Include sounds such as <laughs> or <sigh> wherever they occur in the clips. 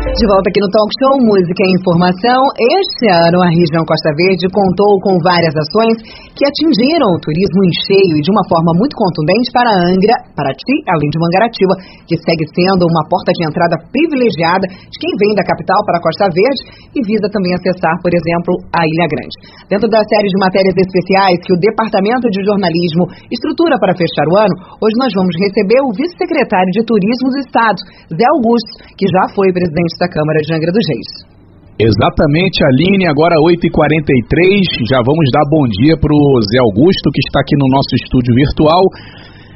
De volta aqui no Talk Show Música e Informação. Este ano a região Costa Verde contou com várias ações que atingiram o turismo em cheio e de uma forma muito contundente para Angra, Paraty, além de Mangaratiba, que segue sendo uma porta de entrada privilegiada de quem vem da capital para a Costa Verde e visa também acessar, por exemplo, a Ilha Grande. Dentro da série de matérias especiais que o Departamento de Jornalismo estrutura para fechar o ano, hoje nós vamos receber o vice-secretário de Turismo do Estado, Zé Augusto, que já foi presidente presidente da Câmara de Angra dos Reis. Exatamente, Aline, agora 8h43, já vamos dar bom dia para o Zé Augusto, que está aqui no nosso estúdio virtual.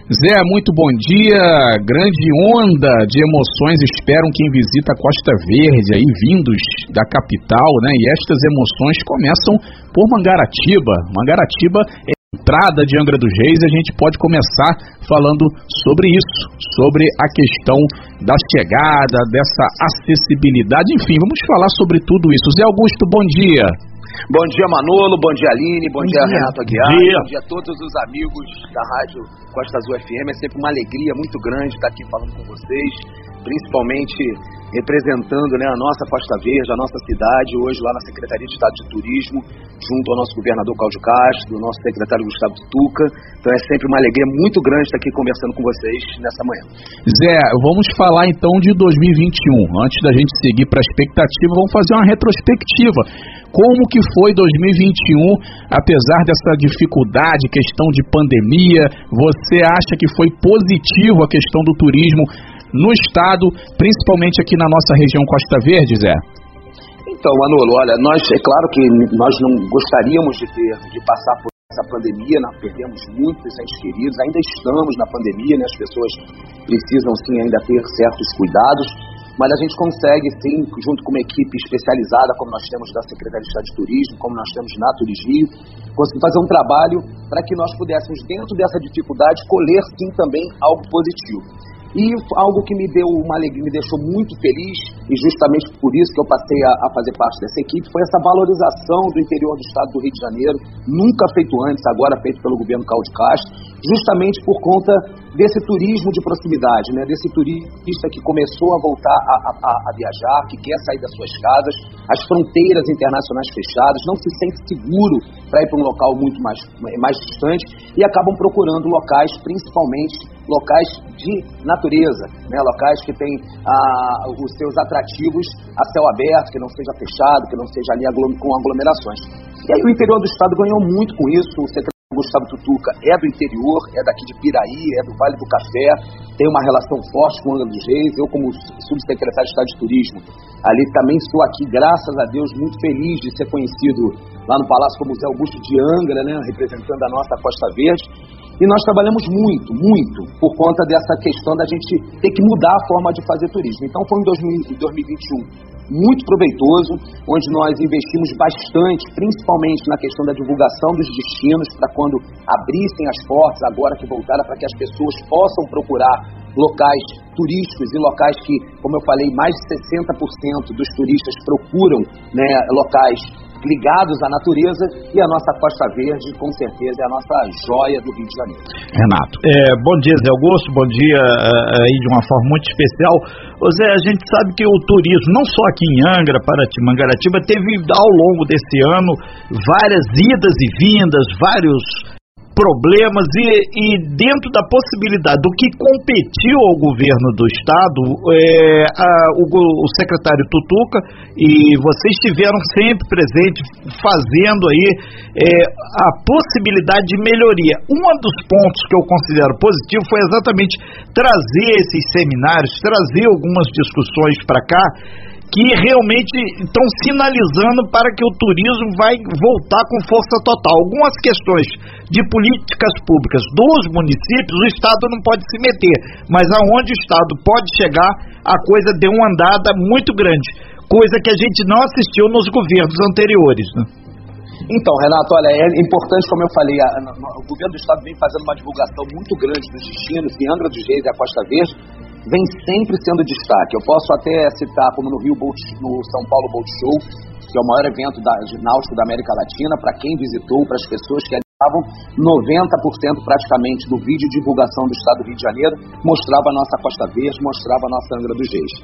Zé, muito bom dia, grande onda de emoções esperam quem visita a Costa Verde, aí vindos da capital, né? E estas emoções começam por Mangaratiba. Mangaratiba é entrada de Angra dos Reis, a gente pode começar falando sobre isso, sobre a questão da chegada, dessa acessibilidade, enfim, vamos falar sobre tudo isso. Zé Augusto, bom dia. Bom dia, Manolo, bom dia, Aline, bom, bom dia, dia, Renato Aguiar, bom dia. bom dia a todos os amigos da Rádio Costa Azul FM. É sempre uma alegria muito grande estar aqui falando com vocês, principalmente representando né, a nossa Costa Verde, a nossa cidade, hoje lá na Secretaria de Estado de Turismo, junto ao nosso governador Cláudio Castro, nosso secretário Gustavo Tuca. Então é sempre uma alegria muito grande estar aqui conversando com vocês nessa manhã. Zé, vamos falar então de 2021. Antes da gente seguir para a expectativa, vamos fazer uma retrospectiva. Como que foi 2021, apesar dessa dificuldade, questão de pandemia? Você acha que foi positivo a questão do turismo no estado, principalmente aqui na nossa região Costa Verde, Zé? Então, Manolo, olha, nós é claro que nós não gostaríamos de ter de passar por essa pandemia, nós perdemos muitos entes queridos, ainda estamos na pandemia, né? As pessoas precisam sim ainda ter certos cuidados, mas a gente consegue sim, junto com uma equipe especializada, como nós temos da Secretaria de Estado de Turismo, como nós temos na Turismo, conseguir fazer um trabalho para que nós pudéssemos, dentro dessa dificuldade, colher sim também algo positivo. E algo que me deu uma alegria, me deixou muito feliz, e justamente por isso que eu passei a, a, fazer parte dessa equipe, foi essa valorização do interior do estado do Rio de Janeiro, nunca feito antes, agora feito pelo governo Cláudio Castro, justamente por conta desse turismo de proximidade, né? desse turista que começou a voltar a, a, a viajar, que quer sair das suas casas, as fronteiras internacionais fechadas, não se sente seguro para ir para um local muito mais, mais distante e acabam procurando locais, principalmente locais de natureza, né? locais que têm ah, os seus atrativos a céu aberto, que não seja fechado, que não seja ali aglom com aglomerações. E aí o interior do estado ganhou muito com isso. O secretário Gustavo Tutuca é do interior, é daqui de Piraí, é do Vale do Café, tem uma relação forte com o Angra dos Reis. Eu, como subsecretário de Estado de Turismo, ali também estou aqui, graças a Deus, muito feliz de ser conhecido lá no Palácio como Zé Augusto de Angra, né, representando a nossa Costa Verde. E nós trabalhamos muito, muito, por conta dessa questão da gente ter que mudar a forma de fazer turismo. Então foi em 2021 muito proveitoso, onde nós investimos bastante, principalmente na questão da divulgação dos destinos, para quando abrissem as portas, agora que voltaram, para que as pessoas possam procurar locais turísticos e locais que, como eu falei, mais de 60% dos turistas procuram né, locais ligados à natureza e a nossa Costa Verde, com certeza, é a nossa joia do Rio de Janeiro. Renato. É, bom dia, Zé Augusto, bom dia uh, aí de uma forma muito especial. Ô Zé, a gente sabe que o turismo, não só aqui em Angra, Paraty, Mangaratiba, teve ao longo desse ano várias idas e vindas, vários problemas e, e, dentro da possibilidade do que competiu ao governo do estado, é, a, o, o, secretário Tutuca e vocês estiveram sempre presentes fazendo aí é, a possibilidade de melhoria. Um dos pontos que eu considero positivo foi exatamente trazer esses seminários, trazer algumas discussões para cá que realmente estão sinalizando para que o turismo vai voltar com força total. Algumas questões de políticas públicas dos municípios, o Estado não pode se meter, mas aonde o Estado pode chegar, a coisa deu uma andada muito grande, coisa que a gente não assistiu nos governos anteriores. Né? Então, Renato, olha, é importante, como eu falei, a, a, o governo do Estado vem fazendo uma divulgação muito grande dos destinos, Angra dos Reis e a Costa Verde, vem sempre sendo destaque. Eu posso até citar como no Rio Boat, no São Paulo Boat Show, que é o maior evento da, de náutico da América Latina, para quem visitou, para as pessoas que 90% praticamente do vídeo de divulgação do Estado do Rio de Janeiro mostrava a nossa Costa Verde, mostrava a nossa Angra dos Reis.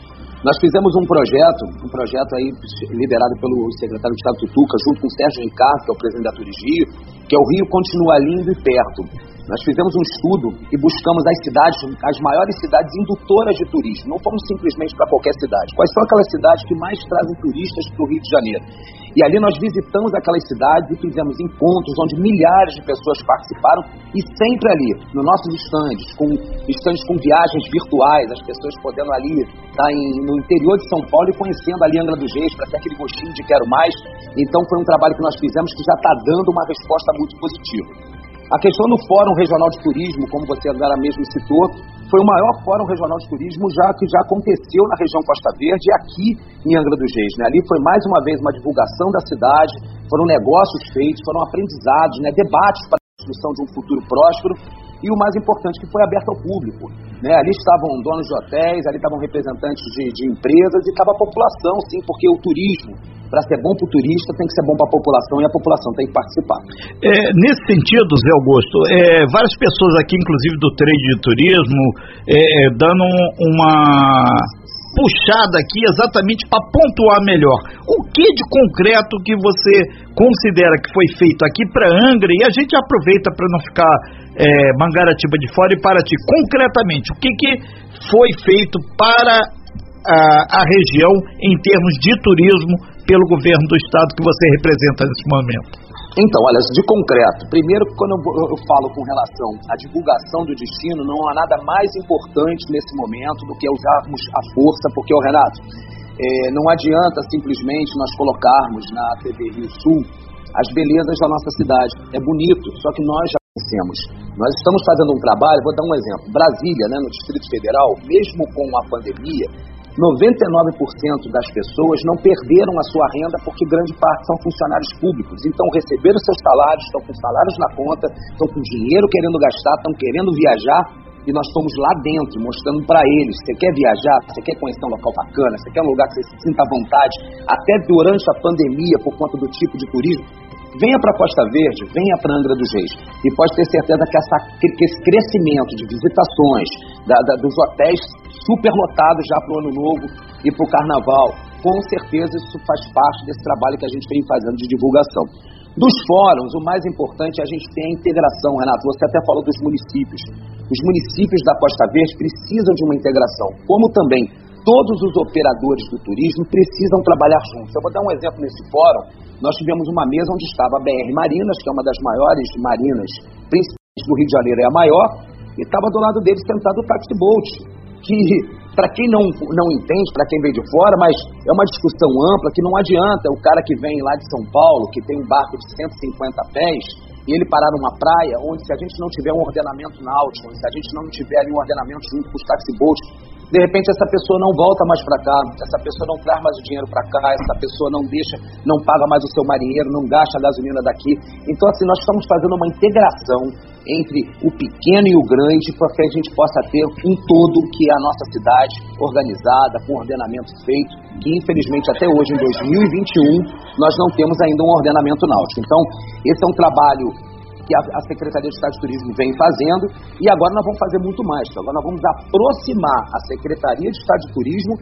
Nós fizemos um projeto, um projeto aí liderado pelo secretário de Estado Tutuca, junto com o Sérgio Ricardo, que é o presidente da Turismo, que é o Rio continua lindo e perto. Nós fizemos um estudo e buscamos as cidades, as maiores cidades indutoras de turismo. Não fomos simplesmente para qualquer cidade. Quais são aquelas cidades que mais trazem turistas para o Rio de Janeiro? E ali nós visitamos aquelas cidades e fizemos encontros onde milhares de pessoas participaram e sempre ali, nos nossos estandes, com estandes com viagens virtuais, as pessoas podendo ali estar tá no interior de São Paulo e conhecendo ali Angra dos Reis para ter aquele gostinho de quero mais. Então foi um trabalho que nós fizemos que já está dando uma resposta muito positiva. A questão do Fórum Regional de Turismo, como você agora mesmo citou, foi o maior Fórum Regional de Turismo já que já aconteceu na região Costa Verde e aqui em Angra dos Reis. Né? Ali foi mais uma vez uma divulgação da cidade, foram negócios feitos, foram aprendizados, né? debates para construção de um futuro próspero e o mais importante que foi aberto ao público. Né? Ali estavam donos de hotéis, ali estavam representantes de, de empresas e estava a população, sim, porque o turismo para ser bom para o turista, tem que ser bom para a população e a população tem que participar. É, nesse sentido, Zé Augusto, é, várias pessoas aqui, inclusive do trade de turismo, é, é dando uma puxada aqui exatamente para pontuar melhor. O que de concreto que você considera que foi feito aqui para Angra e a gente aproveita para não ficar é, Mangaratiba de fora e Paraty. Concretamente, o que, que foi feito para a, a região em termos de turismo pelo governo do estado que você representa nesse momento? Então, olha, de concreto, primeiro quando eu, falo com relação à divulgação do destino, não há nada mais importante nesse momento do que usarmos a força, porque, oh, Renato, é, não adianta simplesmente nós colocarmos na TV Rio Sul as belezas da nossa cidade. É bonito, só que nós já conhecemos. Nós estamos fazendo um trabalho, vou dar um exemplo. Brasília, né, no Distrito Federal, mesmo com a pandemia, 99% das pessoas não perderam a sua renda porque grande parte são funcionários públicos. Então receberam seus salários, estão com salários na conta, estão com dinheiro querendo gastar, estão querendo viajar e nós fomos lá dentro mostrando para eles: você quer viajar, você quer conhecer um local bacana, você quer um lugar que você se sinta à vontade, até durante a pandemia, por conta do tipo de turismo. Venha para Costa Verde, venha para Angra dos Reis. E pode ter certeza que, essa, que esse crescimento de visitações, da, da, dos hotéis superlotados já para o Ano Novo e para o Carnaval. Com certeza isso faz parte desse trabalho que a gente vem fazendo de divulgação. Dos fóruns, o mais importante é a gente ter a integração, Renato. Você até falou dos municípios. Os municípios da Costa Verde precisam de uma integração, como também todos os operadores do turismo precisam trabalhar juntos. Eu vou dar um exemplo nesse fórum. Nós tivemos uma mesa onde estava a BR Marinas, que é uma das maiores marinas, principalmente do Rio de Janeiro, é a maior, e estava do lado deles sentado o Taxi Boat, que, para quem não, não entende, para quem vem de fora, mas é uma discussão ampla que não adianta o cara que vem lá de São Paulo, que tem um barco de 150 pés, e ele parar numa praia onde se a gente não tiver um ordenamento náutico, se a gente não tiver ali um ordenamento junto com os taxiboats, de repente essa pessoa não volta mais para cá, essa pessoa não traz mais o dinheiro para cá, essa pessoa não deixa, não paga mais o seu marinheiro, não gasta a gasolina daqui. Então assim, nós estamos fazendo uma integração entre o pequeno e o grande para que a gente possa ter um todo que é a nossa cidade organizada, com ordenamento feito, que infelizmente até hoje, em 2021, nós não temos ainda um ordenamento náutico. Então, esse é um trabalho que a, Secretaria de Estado de Turismo vem fazendo e agora nós vamos fazer muito mais. Agora nós vamos aproximar a Secretaria de Estado de Turismo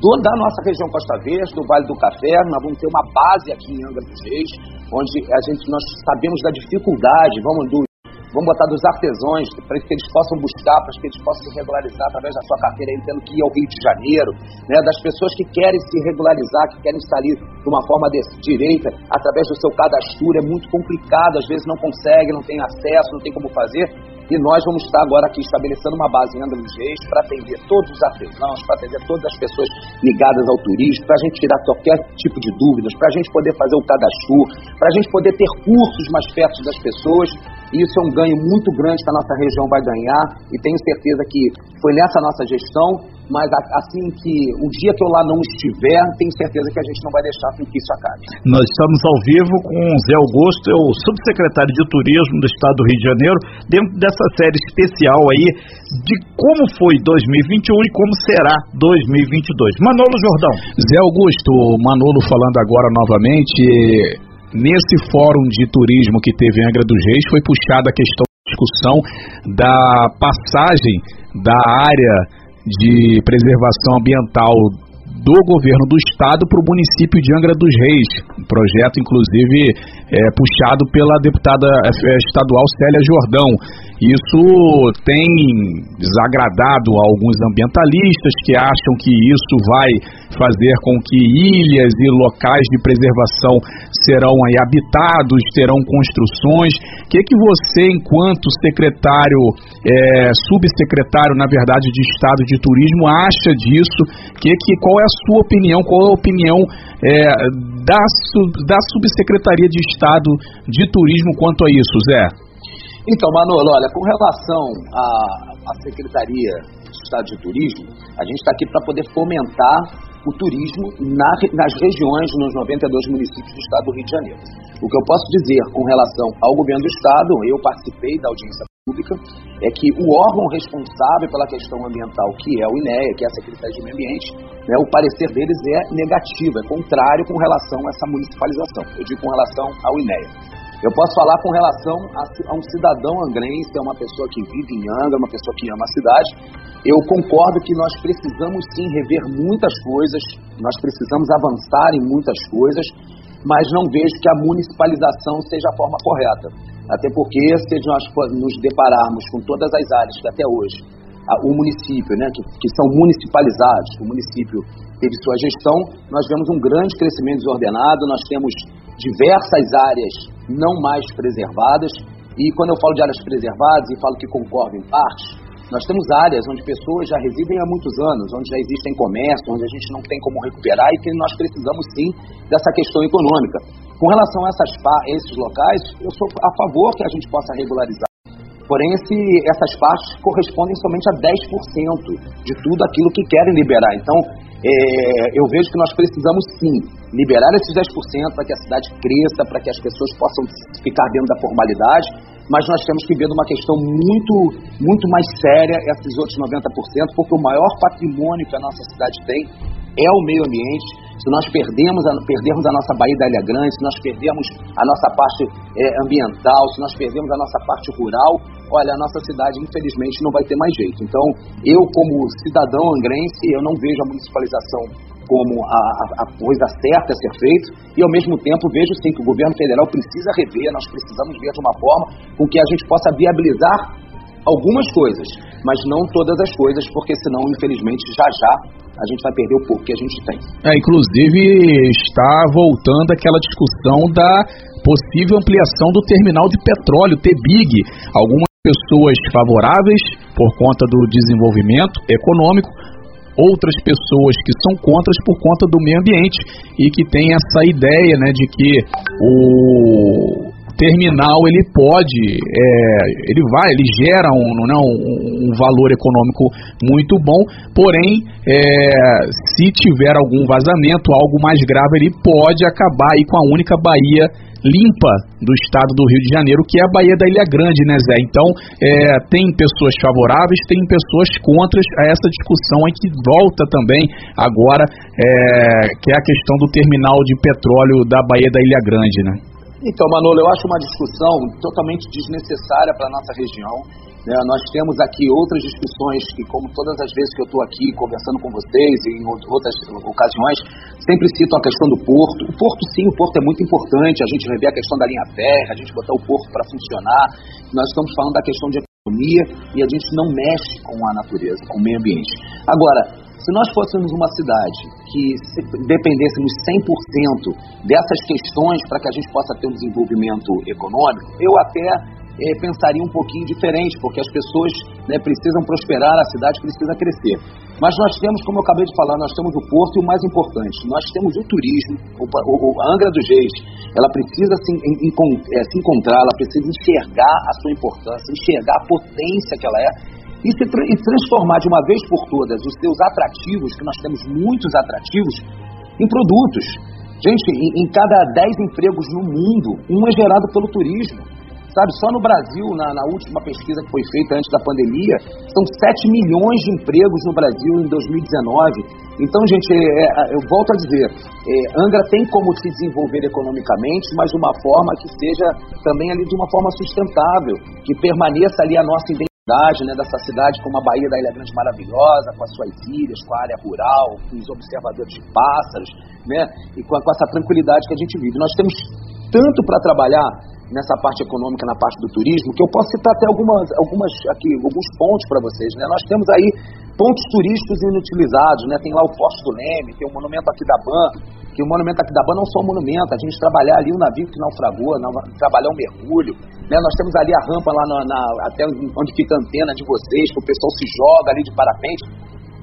do, da nossa região Costa Verde, do Vale do Café, nós vamos ter uma base aqui em Angra dos Reis, onde a gente, nós sabemos da dificuldade, vamos do vamos botar dos artesãos, para que eles possam buscar, para que eles possam se regularizar através da sua carteira, entendo que ir ao Rio de Janeiro, né, das pessoas que querem se regularizar, que querem sair de uma forma de, direita, através do seu cadastro, é muito complicado, às vezes não consegue, não tem acesso, não tem como fazer, e nós vamos estar agora aqui estabelecendo uma base em Angra para atender todos os artesãos, para atender todas as pessoas ligadas ao turismo, para a gente tirar qualquer tipo de dúvidas, para a gente poder fazer o cadastro, para a gente poder ter cursos mais perto das pessoas. Isso é um ganho muito grande que a nossa região vai ganhar. E tenho certeza que foi nessa nossa gestão, mas assim que o dia que eu lá não estiver, tenho certeza que a gente não vai deixar que isso acabe. Nós estamos ao vivo com o Zé Augusto, é o subsecretário de Turismo do Estado do Rio de Janeiro, dentro dessa série especial aí de como foi 2021 e como será 2022. Manolo Jordão. Zé Augusto, Manolo falando agora novamente nesse fórum de turismo que teve em Angra dos Reis foi puxada a questão da discussão da passagem da área de preservação ambiental do governo do estado para o município de Angra dos Reis, um projeto inclusive é, puxado pela deputada é, estadual Célia Jordão. Isso tem desagradado alguns ambientalistas que acham que isso vai fazer com que ilhas e locais de preservação serão aí habitados, terão construções. O que, que você, enquanto secretário, é, subsecretário, na verdade, de Estado de Turismo, acha disso? Que, que, qual é a sua opinião? Qual é a opinião é, da, da Subsecretaria de Estado de Turismo quanto a isso, Zé? Então, Manolo, olha, com relação à, à Secretaria de Estado de Turismo, a gente está aqui para poder fomentar o turismo na, nas regiões, nos 92 municípios do estado do Rio de Janeiro. O que eu posso dizer com relação ao governo do estado, eu participei da audiência pública, é que o órgão responsável pela questão ambiental, que é o INEA, que é a Secretaria de Meio Ambiente, né, o parecer deles é negativo, é contrário com relação a essa municipalização. Eu digo com relação ao INEA. Eu posso falar com relação a, a, um cidadão angrense, é uma pessoa que vive em Angra, uma pessoa que ama a cidade. Eu concordo que nós precisamos sim rever muitas coisas, nós precisamos avançar em muitas coisas, mas não vejo que a municipalização seja a forma correta. Até porque, se nós nos depararmos com todas as áreas que até hoje a, o município, né, que, que são municipalizados, o município teve sua gestão, nós vemos um grande crescimento desordenado, nós temos diversas áreas não mais preservadas, e quando eu falo de áreas preservadas e falo que concordo em parte, nós temos áreas onde pessoas já residem há muitos anos, onde já existem comércio, onde a gente não tem como recuperar e que nós precisamos sim dessa questão econômica. Com relação a, essas, a esses locais, eu sou a favor que a gente possa regularizar. Porém, esse, essas partes correspondem somente a 10% de tudo aquilo que querem liberar. Então, é, eu vejo que nós precisamos sim liberar esses 10% para que a cidade cresça, para que as pessoas possam ficar dentro da formalidade, mas nós temos que ver uma questão muito, muito mais séria esses outros 90%, porque o maior patrimônio que a nossa cidade tem é o meio ambiente. Se nós perdemos a, perdermos a nossa Baía da Ilha Grande, se nós perdemos a nossa parte é, ambiental, se nós perdemos a nossa parte rural, olha, a nossa cidade infelizmente não vai ter mais jeito. Então, eu como cidadão angrense, eu não vejo a municipalização como a, a, a, coisa certa a ser feita e ao mesmo tempo vejo sim que o governo federal precisa rever, nós precisamos ver de uma forma com que a gente possa viabilizar algumas coisas, mas não todas as coisas, porque senão, infelizmente, já já a gente vai perder o pouco que a gente tem. É, inclusive, está voltando aquela discussão da possível ampliação do terminal de petróleo, TBIG. Algumas pessoas favoráveis por conta do desenvolvimento econômico, outras pessoas que são contras por conta do meio ambiente e que tem essa ideia né, de que o terminal ele pode, é, ele vai, ele gera um, não, um, um valor econômico muito bom, porém, é, se tiver algum vazamento, algo mais grave, ele pode acabar aí com a única baía limpa do estado do Rio de Janeiro, que é a Baía da Ilha Grande, né, Zé? Então, é, tem pessoas favoráveis, tem pessoas contras a essa discussão aí que volta também agora, é, que é a questão do terminal de petróleo da Baía da Ilha Grande, né? Então, Manolo, eu acho uma discussão totalmente desnecessária para a nossa região. Né? Nós temos aqui outras discussões que, como todas as vezes que eu estou aqui conversando com vocês e em outras ocasiões, sempre cito a questão do porto. O porto, sim, o porto é muito importante, a gente rever a questão da linha terra, a gente botar o porto para funcionar. Nós estamos falando da questão de economia e a gente não mexe com a natureza, com o meio ambiente. Agora, se nós fôssemos uma cidade que dependêssemos 100% dessas questões para que a gente possa ter um desenvolvimento econômico, eu até é, pensaria um pouquinho diferente, porque as pessoas né, precisam prosperar, a cidade precisa crescer. Mas nós temos, como eu acabei de falar, nós temos o porto e o mais importante, nós temos o turismo, o, o, o Angra dos Reis, ela precisa se, em, é, se encontrar, ela precisa enxergar a sua importância, enxergar a potência que ela é e, se, e transformar de uma vez por todas os seus atrativos, que nós temos muitos atrativos, em produtos. Gente, em, em cada 10 empregos no mundo, um é gerado pelo turismo. Sabe, só no Brasil, na, na, última pesquisa que foi feita antes da pandemia, são 7 milhões de empregos no Brasil em 2019. Então, gente, é, é, eu volto a dizer, é, Angra tem como se desenvolver economicamente, mas de uma forma que seja também ali de uma forma sustentável, que permaneça ali a nossa identidade né, dessa cidade como a Bahia da Ilha Grande maravilhosa, com as suas ilhas, com a área rural, com os observadores de pássaros, né, e com, com essa tranquilidade que a gente vive. Nós temos tanto para trabalhar nessa parte econômica, na parte do turismo, que eu posso citar até algumas, algumas aqui, alguns pontos para vocês. Né? Nós temos aí pontos turísticos inutilizados, né? tem lá o Forte do Leme, tem o Monumento Ban que o Monumento Ban não só um monumento, a gente trabalhar ali o navio que naufragou, trabalhar um mergulho, né? nós temos ali a rampa lá na, na, até onde fica a antena de vocês, que o pessoal se joga ali de parapente,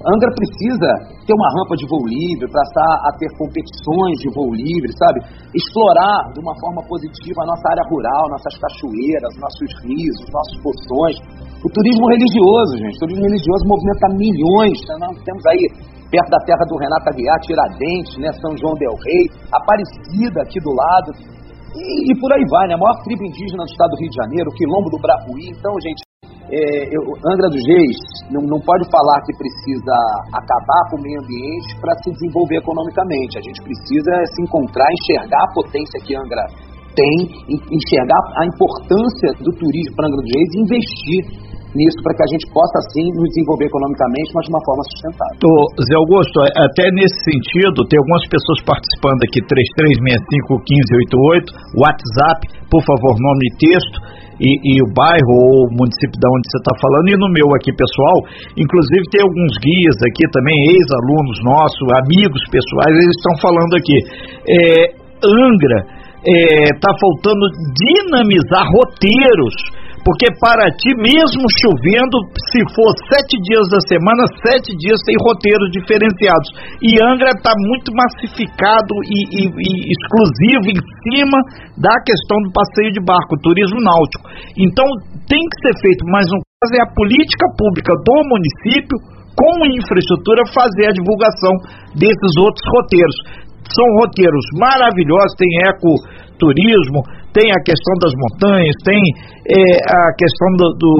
Angra precisa ter uma rampa de voo livre, passar a ter competições de voo livre, sabe? Explorar de uma forma positiva a nossa área rural, nossas cachoeiras, nossos rios, nossos poções. O turismo religioso, gente, o turismo religioso movimenta milhões. Né? Nós temos aí perto da terra do Renato Aguiar, Tiradentes, né? São João del Rei, Aparecida aqui do lado. E, por aí vai, né? A maior tribo indígena do estado do Rio de Janeiro, Quilombo do Brapuí. Então, gente, é, eu, Angra dos Reis não, não pode falar que precisa acabar com o meio ambiente para se desenvolver economicamente. A gente precisa se encontrar, enxergar a potência que Angra tem, enxergar a importância do turismo para Angra dos Reis e investir nisso para que a gente possa, sim, nos desenvolver economicamente, mas de uma forma sustentável. Zé Augusto, é, até nesse sentido, tem algumas pessoas participando aqui, 33651588, WhatsApp, por favor, nome e texto e, e, o bairro ou o município de onde você está falando, e no meu aqui pessoal, inclusive tem alguns guias aqui também, ex-alunos nossos, amigos pessoais, eles estão falando aqui. É, Angra está é, faltando dinamizar roteiros porque para ti, mesmo chovendo, se for sete dias da semana, sete dias tem roteiros diferenciados. E Angra está muito massificado e, e, e, exclusivo em cima da questão do passeio de barco, turismo náutico. Então tem que ser feito, mas no caso é a política pública do município com infraestrutura fazer a divulgação desses outros roteiros. São roteiros maravilhosos, tem ecoturismo, tem a questão das montanhas, tem é, a questão do, do,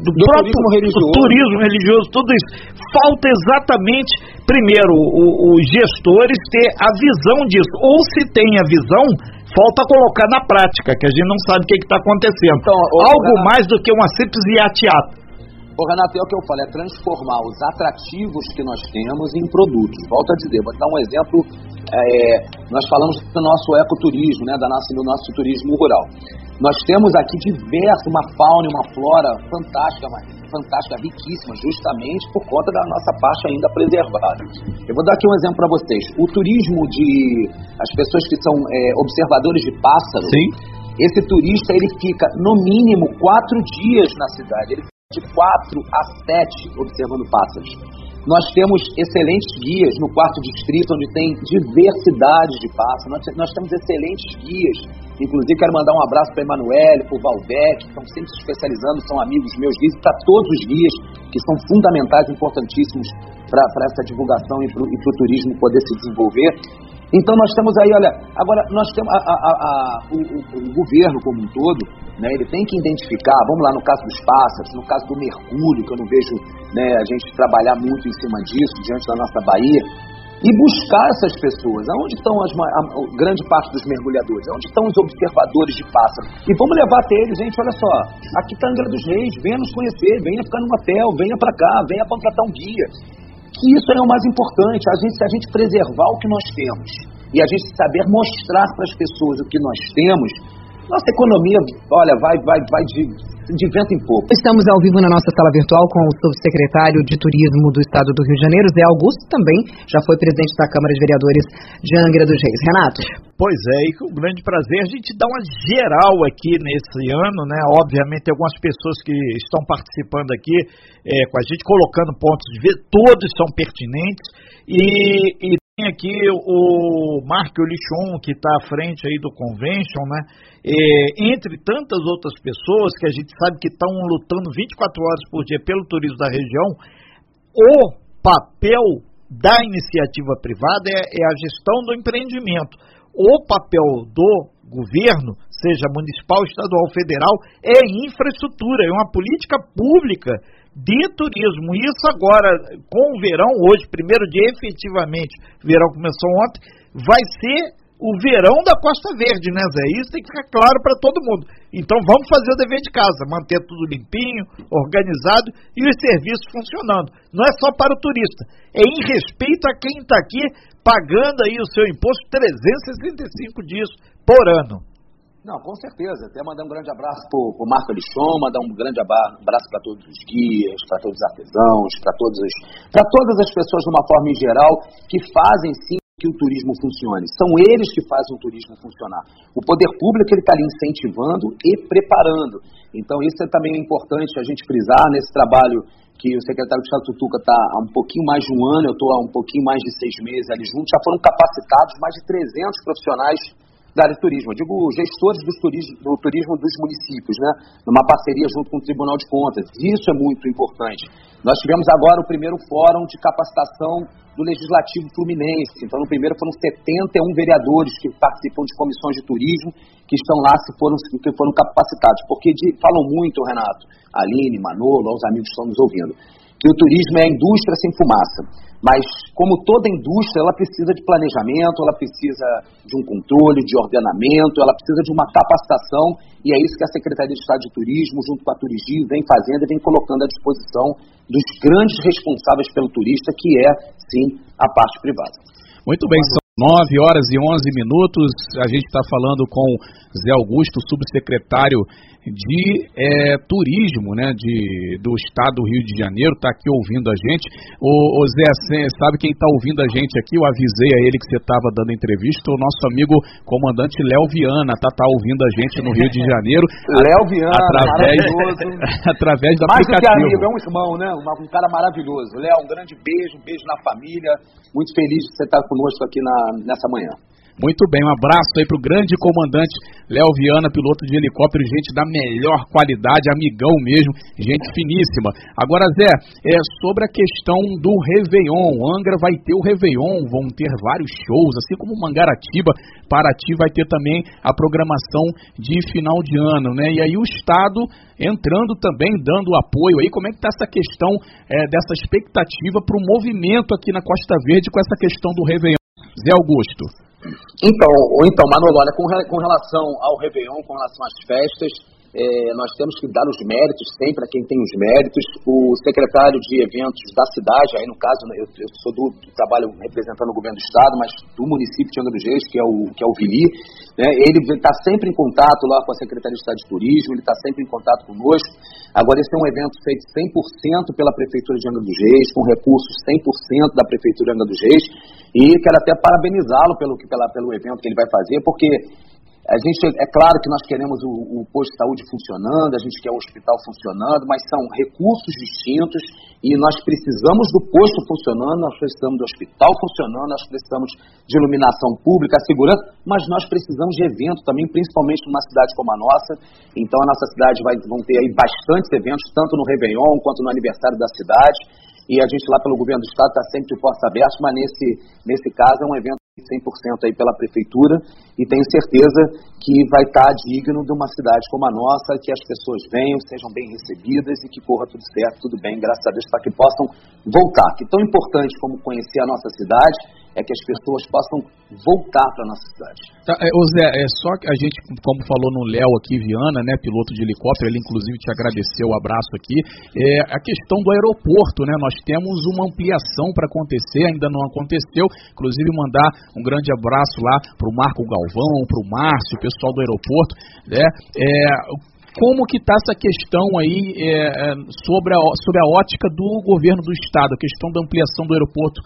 do, do próprio turismo religioso. turismo religioso, tudo isso. Falta exatamente, primeiro, os gestores ter a visão disso. Ou se tem a visão, falta colocar na prática, que a gente não sabe o que está acontecendo. Então, Algo mais do que uma simples iateata. Ô, Renato, é o que eu falo, é transformar os atrativos que nós temos em produtos. Volto a dizer, vou dar um exemplo. É, nós falamos do nosso ecoturismo, né, da nossa, do nosso turismo rural. Nós temos aqui diverso, uma fauna e uma flora fantástica, fantástica, riquíssima, justamente por conta da nossa parte ainda preservada. Eu vou dar aqui um exemplo para vocês. O turismo de as pessoas que são é, observadores de pássaros, Sim. esse turista ele fica no mínimo quatro dias na cidade. Ele de 4 a 7 observando pássaros. Nós temos excelentes guias no quarto distrito, onde tem diversidade de pássaros. Nós, nós temos excelentes guias. Inclusive, quero mandar um abraço para Emanuele, para o Valdec, que estão sempre se especializando, são amigos meus guias, para todos os guias, que são fundamentais, importantíssimos para essa divulgação e para o turismo poder se desenvolver. Então nós temos aí, olha, agora nós temos a, a, a, o, o, governo como um todo, né, ele tem que identificar, vamos lá no caso dos pássaros, no caso do mergulho, que eu não vejo né, a gente trabalhar muito em cima disso, diante da nossa Bahia, e buscar essas pessoas. Aonde estão as, a, a, grande parte dos mergulhadores? Onde estão os observadores de pássaros? E vamos levar até eles, gente, olha só, aqui está Angra dos Reis, venha nos conhecer, venha ficar num hotel, venha para cá, venha contratar um guia que isso é o mais importante, a gente, se a gente preservar o que nós temos e a gente saber mostrar para as pessoas o que nós temos, nossa economia, olha, vai, vai, vai de, de vento em pouco. Estamos ao vivo na nossa sala virtual com o subsecretário de Turismo do Estado do Rio de Janeiro, Zé Augusto, também já foi presidente da Câmara de Vereadores de Angra dos Reis. Renato. Pois é, e com grande prazer a gente dá uma geral aqui nesse ano, né? Obviamente, algumas pessoas que estão participando aqui é, com a gente, colocando pontos de vista, todos são pertinentes, e, e tem aqui o Marco Lichon, que está à frente aí do Convention, né? Entre tantas outras pessoas que a gente sabe que estão lutando 24 horas por dia pelo turismo da região, o papel da iniciativa privada é, é a gestão do empreendimento. o papel do governo, seja municipal, estadual, federal, é infraestrutura, é uma política pública de turismo. Isso agora, com o verão, hoje, primeiro dia, efetivamente, verão começou ontem, vai ser o verão da Costa Verde, né, Zé? Isso tem que ficar claro para todo mundo. Então vamos fazer o dever de casa, manter tudo limpinho, organizado e os serviços funcionando. Não é só para o turista, é em respeito a quem está aqui pagando aí o seu imposto 365 dias por ano. Não, com certeza. Até mandar um grande abraço para o Marco Alixon, mandar um grande abraço para todos os guias, para todos os artesãos, para todas as pessoas de uma forma em geral que fazem sim que o turismo funcione. São eles que fazem o turismo funcionar. O poder público ele está ali incentivando e preparando. Então isso é também importante a gente frisar nesse trabalho que o secretário de Estado Tutuca está há um pouquinho mais de um ano, eu estou há um pouquinho mais de seis meses ali junto, já foram capacitados mais de 300 profissionais da área de turismo. Eu digo gestores do turismo, do turismo dos municípios, né? numa parceria junto com o Tribunal de Contas. Isso é muito importante. Nós tivemos agora o primeiro fórum de capacitação do Legislativo Fluminense. Então, no primeiro foram 71 vereadores que participam de comissões de turismo que estão lá, se foram, que foram capacitados. Porque de, falam muito, Renato, Aline, Manolo, aos amigos que estão nos ouvindo que o turismo é a indústria sem fumaça. Mas, como toda indústria, ela precisa de planejamento, ela precisa de um controle, de ordenamento, ela precisa de uma capacitação, e é isso que a Secretaria de Estado de Turismo, junto com a Turigi, vem fazendo e vem colocando à disposição dos grandes responsáveis pelo turista, que é, sim, a parte privada. Muito bem, são 9 horas e 11 minutos. A gente está falando com Zé Augusto, subsecretário de é, turismo né, de, do estado do Rio de Janeiro, está aqui ouvindo a gente. O, o Zé, sabe quem está ouvindo a gente aqui? Eu avisei a ele que você estava dando entrevista, o nosso amigo comandante Léo Viana está tá ouvindo a gente no Rio de Janeiro. <laughs> Léo Viana, através, <laughs> através do Mais aplicativo. Mais do que amigo, é um irmão, né? Um, cara maravilhoso. Léo, um grande beijo, um beijo na família. Muito feliz de você estar conosco aqui na, nessa manhã. Muito bem, um abraço aí pro grande comandante Léo Viana, piloto de helicóptero, gente da melhor qualidade, amigão mesmo, gente finíssima. Agora, Zé, é sobre a questão do Réveillon. Angra vai ter o Réveillon, vão ter vários shows, assim como Mangaratiba, Paraty vai ter também a programação de final de ano, né? E aí o Estado entrando também, dando apoio aí. Como é que está essa questão é, dessa expectativa para o movimento aqui na Costa Verde com essa questão do Réveillon? Zé Augusto. Então, então Manolo, olha, com, com relação ao Réveillon, com relação às festas, é, nós temos que dar os méritos sempre a quem tem os méritos. O secretário de eventos da cidade, aí no caso, né, eu, eu sou do, do, trabalho representando o governo do estado, mas do município de Angra dos Reis, que é o, que é o Vili, né, ele está sempre em contato lá com a Secretaria de Estado de Turismo, ele está sempre em contato conosco. Agora, esse é um evento feito 100% pela Prefeitura de Angra dos Reis, com recursos 100% da Prefeitura de Angra dos Reis, e quero até parabenizá-lo pelo, pelo evento que ele vai fazer, porque a gente, é claro que nós queremos o, o, posto de saúde funcionando, a gente quer o hospital funcionando, mas são recursos distintos e nós precisamos do posto funcionando, nós precisamos do hospital funcionando, nós precisamos de iluminação pública, segurança, mas nós precisamos de evento também, principalmente numa cidade como a nossa. Então a nossa cidade vai vão ter aí bastantes eventos, tanto no Réveillon quanto no aniversário da cidade. E a gente lá pelo governo do estado está sempre de portas abertas, mas nesse, nesse caso é um evento 100% aí pela prefeitura e tenho certeza que vai estar digno de uma cidade como a nossa, que as pessoas venham, sejam bem recebidas e que corra tudo certo, tudo bem, graças a Deus, para que possam voltar. Que tão importante como conhecer a nossa cidade é que as pessoas possam voltar para a nossa cidade. Tá, é, Zé, é só que a gente, como falou no Léo aqui, Viana, né, piloto de helicóptero, ele inclusive te agradeceu o abraço aqui, é a questão do aeroporto, né, nós temos uma ampliação para acontecer, ainda não aconteceu, inclusive mandar um grande abraço lá para o Marco Galvão, para o Márcio, o pessoal do aeroporto, né, é, como que está essa questão aí é, é, sobre, a, sobre a ótica do governo do estado, a questão da ampliação do aeroporto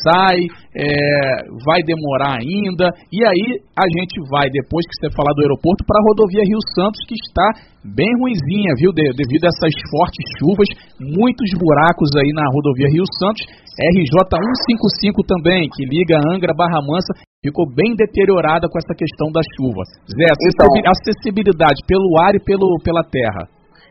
sai, é, vai demorar ainda, e aí a gente vai, depois que você falar do aeroporto, para a rodovia Rio Santos, que está bem ruimzinha, viu, devido a essas fortes chuvas, muitos buracos aí na rodovia Rio Santos, RJ 155 também, que liga Angra Barra Mansa, ficou bem deteriorada com essa questão da chuva. Zé, então, acessibilidade pelo ar e pelo, pela terra.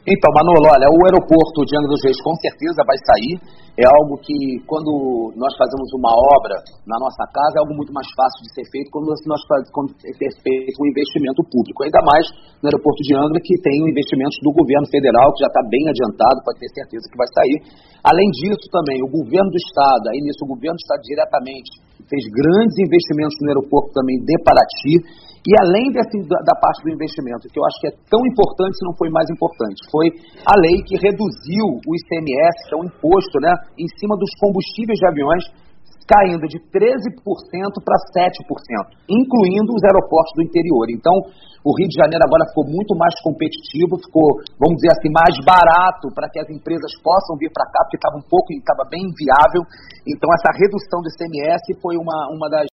Então, Manolo, olha, o aeroporto de Angra dos Reis com certeza vai sair. É algo que, quando nós fazemos uma obra na nossa casa, é algo muito mais fácil de ser feito quando nós fazemos é feito um investimento público. Ainda mais no aeroporto de Angra, que tem investimentos do governo federal, que já está bem adiantado, pode ter certeza que vai sair. Além disso, também, o governo do Estado, aí nisso o governo do Estado diretamente, fez grandes investimentos no aeroporto também de Paraty e além desse, da, parte do investimento, que eu acho que é tão importante, se não foi mais importante, foi a lei que reduziu o ICMS, que é um imposto, né, em cima dos combustíveis de aviões, caindo de 13% para 7%, incluindo os aeroportos do interior. Então, o Rio de Janeiro agora ficou muito mais competitivo, ficou, vamos dizer assim, mais barato para que as empresas possam vir para cá, porque estava um pouco, estava bem inviável. Então, essa redução do ICMS foi uma, uma das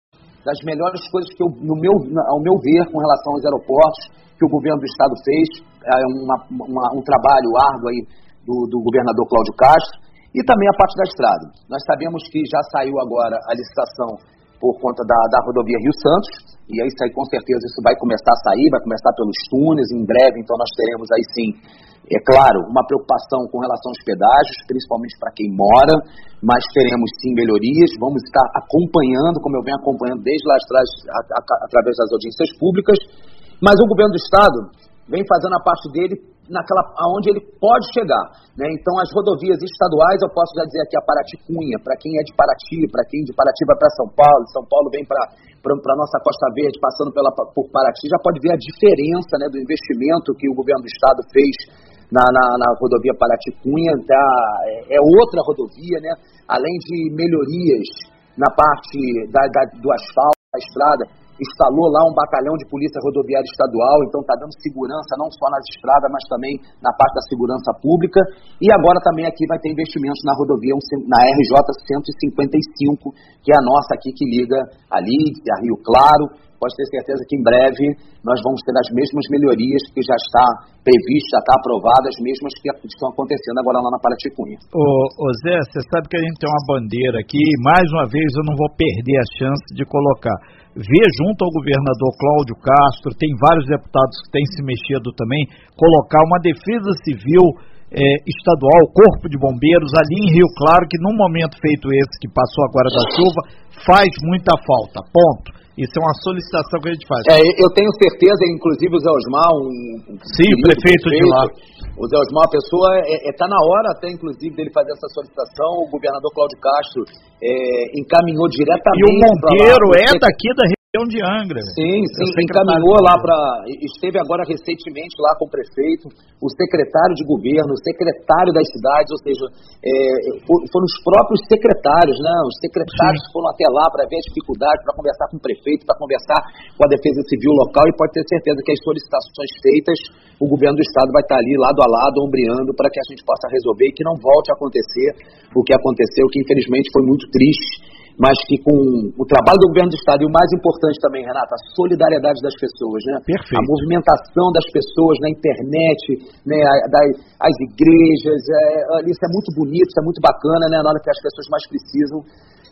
das melhores coisas que eu, no meu, ao meu ver, com relação aos aeroportos, que o governo do estado fez, é uma, uma, um trabalho árduo aí do, do governador Cláudio Castro, e também a parte da estrada. Nós sabemos que já saiu agora a licitação por conta da, da rodovia Rio Santos, e aí com certeza isso vai começar a sair, vai começar pelos túneis, em breve, então nós teremos aí sim é claro, uma preocupação com relação aos pedágios, principalmente para quem mora, mas teremos sim melhorias. Vamos estar acompanhando, como eu venho acompanhando desde lá atrás, através das audiências públicas. Mas o governo do Estado vem fazendo a parte dele naquela aonde ele pode chegar. Né? Então, as rodovias estaduais, eu posso já dizer aqui a Paraty Cunha, para quem é de Paraty, para quem de Paraty vai para São Paulo, São Paulo vem para a nossa Costa Verde, passando pela, por Paraty, já pode ver a diferença né, do investimento que o governo do Estado fez na, na, na rodovia Paraty-Cunha, tá, é, é, outra rodovia, né? além de melhorias na parte da, da, do asfalto, da estrada, instalou lá um batalhão de polícia rodoviária estadual, então está dando segurança não só nas estradas, mas também na parte da segurança pública. E agora também aqui vai ter investimentos na rodovia, na RJ 155, que é a nossa aqui que liga ali, a Rio Claro, pode ter certeza que em breve nós vamos ter as mesmas melhorias que já está previsto, já está aprovado, as mesmas que estão acontecendo agora lá na Paraticunha. Ô, ô Zé, você sabe que a gente tem uma bandeira aqui, e mais uma vez eu não vou perder a chance de colocar. Ver junto ao governador Cláudio Castro, tem vários deputados que têm se mexido também, colocar uma defesa civil é, estadual, Corpo de Bombeiros, ali em Rio Claro, que num momento feito esse que passou agora da chuva, faz muita falta. Ponto. Isso é uma solicitação que a gente faz. É, eu tenho certeza, inclusive o Zé Osmar, um, Sim, prefeito, prefeito, de lá. O Zé Osmar, a pessoa, está é, é, tá na hora até, inclusive, dele fazer essa solicitação. O governador Cláudio Castro é, encaminhou diretamente. E o Monteiro é daqui da de Angra. Sim, sim, encaminhou lá para. Esteve agora recentemente lá com o prefeito, o secretário de governo, o secretário das cidades, ou seja, é, foram os próprios secretários, né? Os secretários sim. foram até lá para ver as dificuldades, para conversar com o prefeito, para conversar com a defesa civil local e pode ter certeza que as solicitações feitas, o governo do estado vai estar ali lado a lado, ombreando, para que a gente possa resolver e que não volte a acontecer o que aconteceu, que infelizmente foi muito triste mas que com o trabalho do governo do Estado e o mais importante também, Renata, a solidariedade das pessoas, né? Perfeito. A movimentação das pessoas na internet, né? as igrejas, é, isso é muito bonito, isso é muito bacana, né? Na hora que as pessoas mais precisam,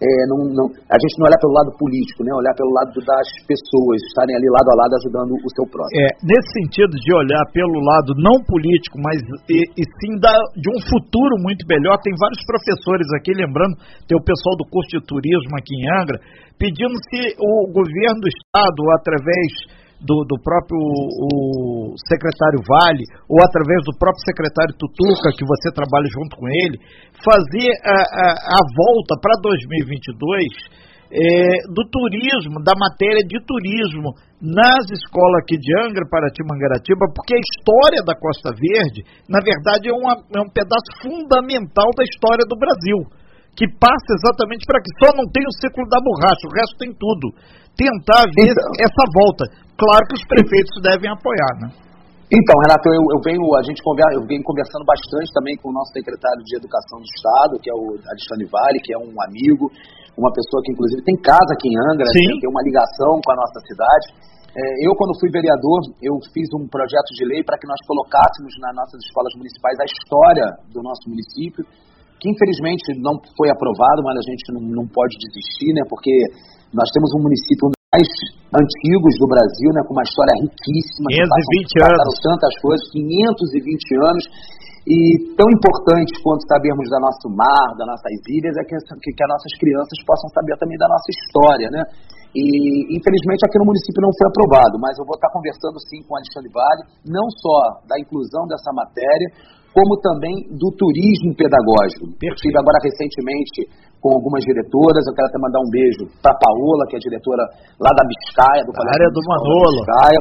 é, não, não, a gente não olhar pelo lado político, né? Olhar pelo lado das pessoas, estarem ali lado a lado ajudando o seu próximo. É, nesse sentido de olhar pelo lado não político, mas e, e sim da, de um futuro muito melhor, tem vários professores aqui, lembrando, tem o pessoal do curso de turismo aqui em Angra, pedindo se o governo do estado, através do, do próprio o secretário Vale, ou através do próprio secretário Tutuca, que você trabalha junto com ele, fazer a, a, a volta para 2022 é, do turismo, da matéria de turismo nas escolas aqui de Angra, Paraty, Mangaratiba, porque a história da Costa Verde, na verdade, é, uma, é um pedaço fundamental da história do Brasil que passa exatamente para que só não tem o ciclo da borracha, o resto tem tudo. Tentar ver então, essa volta. Claro que os prefeitos devem apoiar, né? Então, Renato, eu, eu, venho, a gente conversa, eu venho conversando bastante também com o nosso secretário de Educação do Estado, que é o Alexandre Vale, que é um amigo, uma pessoa que inclusive tem casa aqui em Angra, Sim. tem uma ligação com a nossa cidade. É, eu, quando fui vereador, eu fiz um projeto de lei para que nós colocássemos nas nossas escolas municipais a história do nosso município, que infelizmente não foi aprovado, mas a gente não, não pode desistir, né? Porque nós temos um município mais antigos do Brasil, né, com uma história riquíssima. 520 anos. tantas coisas, 520 anos. E tão importante quanto sabermos da nosso mar, das nossas ilhas, é que, que, que as nossas crianças possam saber também da nossa história, né? E, infelizmente, aqui no município não foi aprovado, mas eu vou estar conversando sim com o Alexandre Vale, não só da inclusão dessa matéria, como também do turismo pedagógico. Eu estive agora recentemente com algumas diretoras, eu quero até mandar um beijo para a Paola, que é diretora lá da Biscaia, do Colégio área do Manolo. Biscaia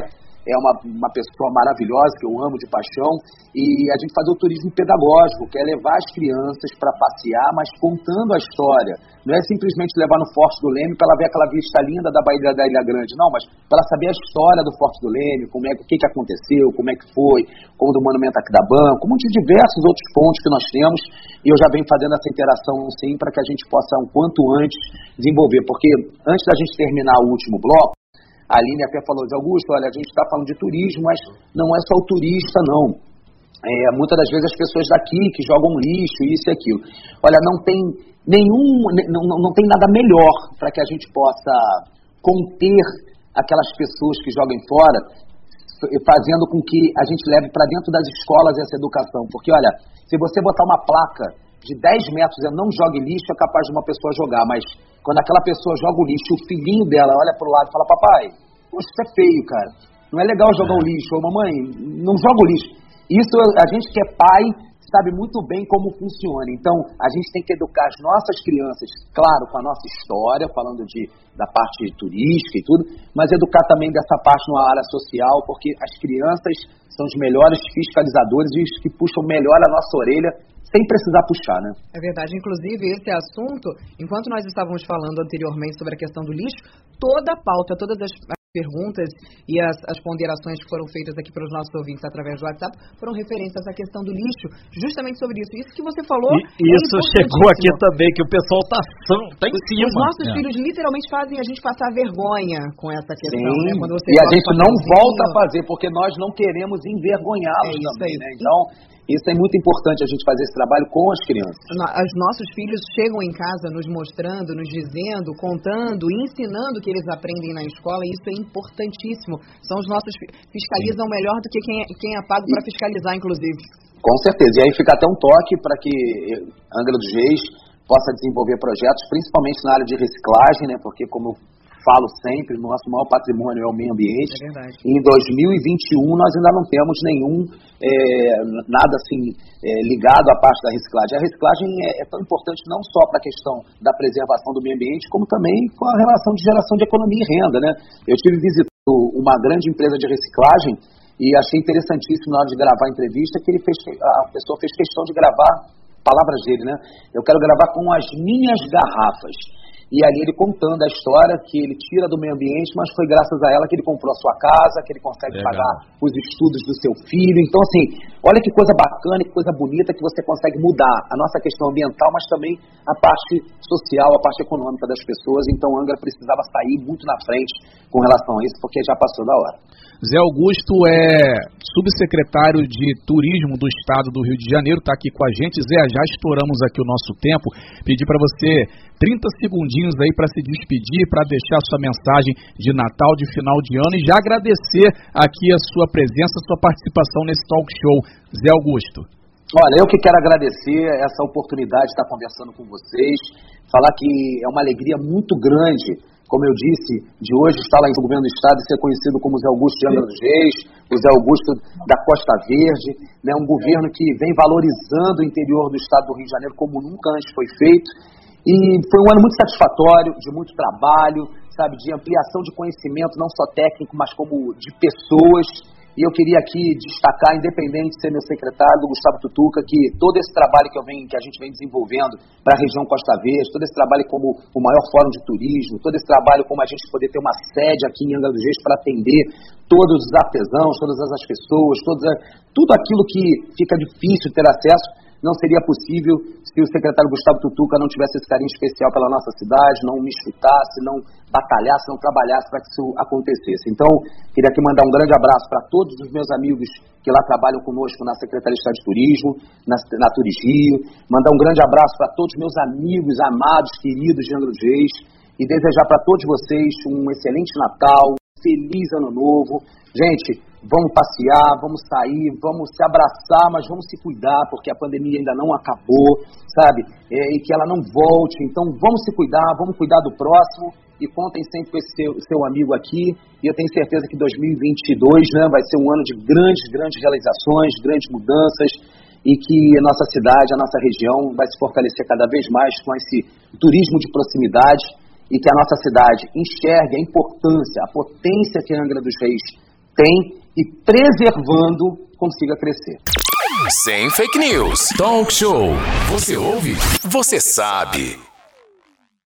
é uma, uma pessoa maravilhosa, que eu amo de paixão, e a gente faz o turismo pedagógico, que é levar as crianças para passear, mas contando a história. Não é simplesmente levar no Forte do Leme para ela ver aquela vista linda da Baía da Ilha Grande, não, mas para saber a história do Forte do Leme, como é, o que, que aconteceu, como é que foi, como do Monumento aqui da Banca, como de diversos outros pontos que nós temos, e eu já venho fazendo essa interação sim para que a gente possa, um quanto antes, desenvolver, porque antes da gente terminar o último bloco, a Aline até falou de Augusto, olha, a gente está falando de turismo, mas não é só o turista, não. É, muitas das vezes as pessoas daqui que jogam lixo, isso e aquilo. Olha, não tem nenhum, não, não tem nada melhor para que a gente possa conter aquelas pessoas que joguem fora, fazendo com que a gente leve para dentro das escolas essa educação. Porque, olha, se você botar uma placa de 10 metros não jogue lixo, é capaz de uma pessoa jogar, mas quando aquela pessoa joga o lixo, o filhinho dela olha para o lado e fala: Papai, poxa, isso é feio, cara. Não é legal jogar o lixo. Ou mamãe, não joga o lixo. Isso a gente que é pai sabe muito bem como funciona. Então, a gente tem que educar as nossas crianças, claro, com a nossa história, falando de, da parte turística e tudo, mas educar também dessa parte na área social, porque as crianças são os melhores fiscalizadores e os que puxam melhor a nossa orelha sem precisar puxar, né? É verdade. Inclusive, esse assunto, enquanto nós estávamos falando anteriormente sobre a questão do lixo, toda a pauta, todas as perguntas e as, as, ponderações que foram feitas aqui pelos nossos ouvintes através do WhatsApp foram referentes à questão do lixo, justamente sobre isso. Isso que você falou. E, é isso chegou aqui também, que o pessoal está tá em cima. Os nossos é. filhos literalmente fazem a gente passar vergonha com essa questão. Né? Sim, né? e a gente não volta a fazer, porque nós não queremos envergonhá-los é também. Né? Então. Isso é muito importante a gente fazer esse trabalho com as crianças. Os nossos filhos chegam em casa nos mostrando, nos dizendo, contando, ensinando o que eles aprendem na escola, e isso é importantíssimo. São os nossos fiscalizam Sim. melhor do que quem é, quem é pago para fiscalizar, inclusive. Com certeza. E aí fica até um toque para que Angra dos Reis possa desenvolver projetos, principalmente na área de reciclagem, né? Porque como falo sempre, nosso maior patrimônio é o meio ambiente. É em 2021 nós ainda não temos nenhum é, nada assim é, ligado à parte da reciclagem. A reciclagem é, é tão importante não só para a questão da preservação do meio ambiente, como também com a relação de geração de economia e renda, né? Eu tive visitando uma grande empresa de reciclagem e achei interessantíssimo na hora de gravar a entrevista que ele fez, a pessoa fez questão de gravar palavras dele, né? Eu quero gravar com as minhas garrafas. E ali ele contando a história que ele tira do meio ambiente, mas foi graças a ela que ele comprou a sua casa, que ele consegue Legal. pagar os estudos do seu filho. Então, assim, olha que coisa bacana, que coisa bonita que você consegue mudar a nossa questão ambiental, mas também a parte social, a parte econômica das pessoas. Então, Angra precisava sair muito na frente com relação a isso, porque já passou da hora. Zé Augusto é subsecretário de Turismo do Estado do Rio de Janeiro, está aqui com a gente. Zé, já estouramos aqui o nosso tempo. Pedi para você 30 segundinhos aí para se despedir, para deixar sua mensagem de Natal, de final de ano e já agradecer aqui a sua presença, a sua participação nesse talk show. Zé Augusto. Olha, eu que quero agradecer essa oportunidade de estar conversando com vocês, falar que é uma alegria muito grande como eu disse, de hoje estar lá em governo do Estado e ser conhecido como Zé Augusto de Angra dos Reis, o Zé Augusto da Costa Verde, né, um governo que vem valorizando o interior do Estado do Rio de Janeiro como nunca antes foi feito. E foi um ano muito satisfatório, de muito trabalho, sabe, de ampliação de conhecimento, não só técnico, mas como de pessoas. E eu queria aqui destacar, independente de ser meu secretário, Gustavo Tutuca, que todo esse trabalho que, eu venho, que a gente vem desenvolvendo para a região Costa Verde, todo esse trabalho como o maior fórum de turismo, todo esse trabalho como a gente poder ter uma sede aqui em Angra dos Reis para atender todos os artesãos, todas as pessoas, todas, tudo aquilo que fica difícil ter acesso, não seria possível se o secretário Gustavo Tutuca não tivesse esse carinho especial pela nossa cidade, não me escutasse, não batalhasse, não trabalhasse para que isso acontecesse. Então, queria aqui mandar um grande abraço para todos os meus amigos que lá trabalham conosco na Secretaria de Estado de Turismo, na, na Turismo mandar um grande abraço para todos os meus amigos, amados, queridos de Andro Reis, e desejar para todos vocês um excelente Natal, feliz Ano Novo. Gente, vamos passear, vamos sair, vamos se abraçar, mas vamos se cuidar, porque a pandemia ainda não acabou, sabe? É, e que ela não volte. Então vamos se cuidar, vamos cuidar do próximo e contem sempre com esse seu, seu amigo aqui. E eu tenho certeza que 2022 né, vai ser um ano de grandes, grandes realizações, grandes mudanças e que a nossa cidade, a nossa região vai se fortalecer cada vez mais com esse turismo de proximidade e que a nossa cidade enxergue a importância, a potência que a Angra dos Reis tem e preservando consiga crescer. Sem fake news. Talk show. Você ouve? Você sabe.